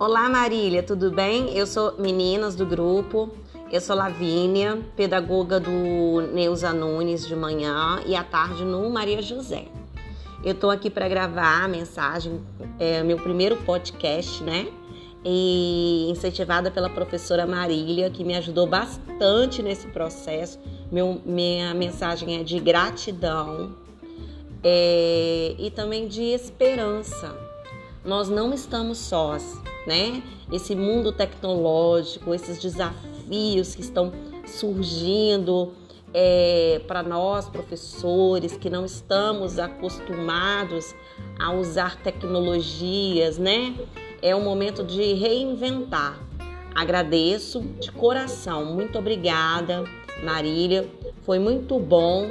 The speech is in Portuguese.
Olá Marília, tudo bem? Eu sou meninas do grupo. Eu sou Lavínia, pedagoga do Neuza Nunes de manhã e à tarde no Maria José. Eu tô aqui para gravar a mensagem, é meu primeiro podcast, né? E incentivada pela professora Marília, que me ajudou bastante nesse processo. Meu, minha mensagem é de gratidão é, e também de esperança. Nós não estamos sós né? Esse mundo tecnológico, esses desafios que estão surgindo é, para nós, professores, que não estamos acostumados a usar tecnologias, né? É um momento de reinventar. Agradeço de coração, muito obrigada, Marília. Foi muito bom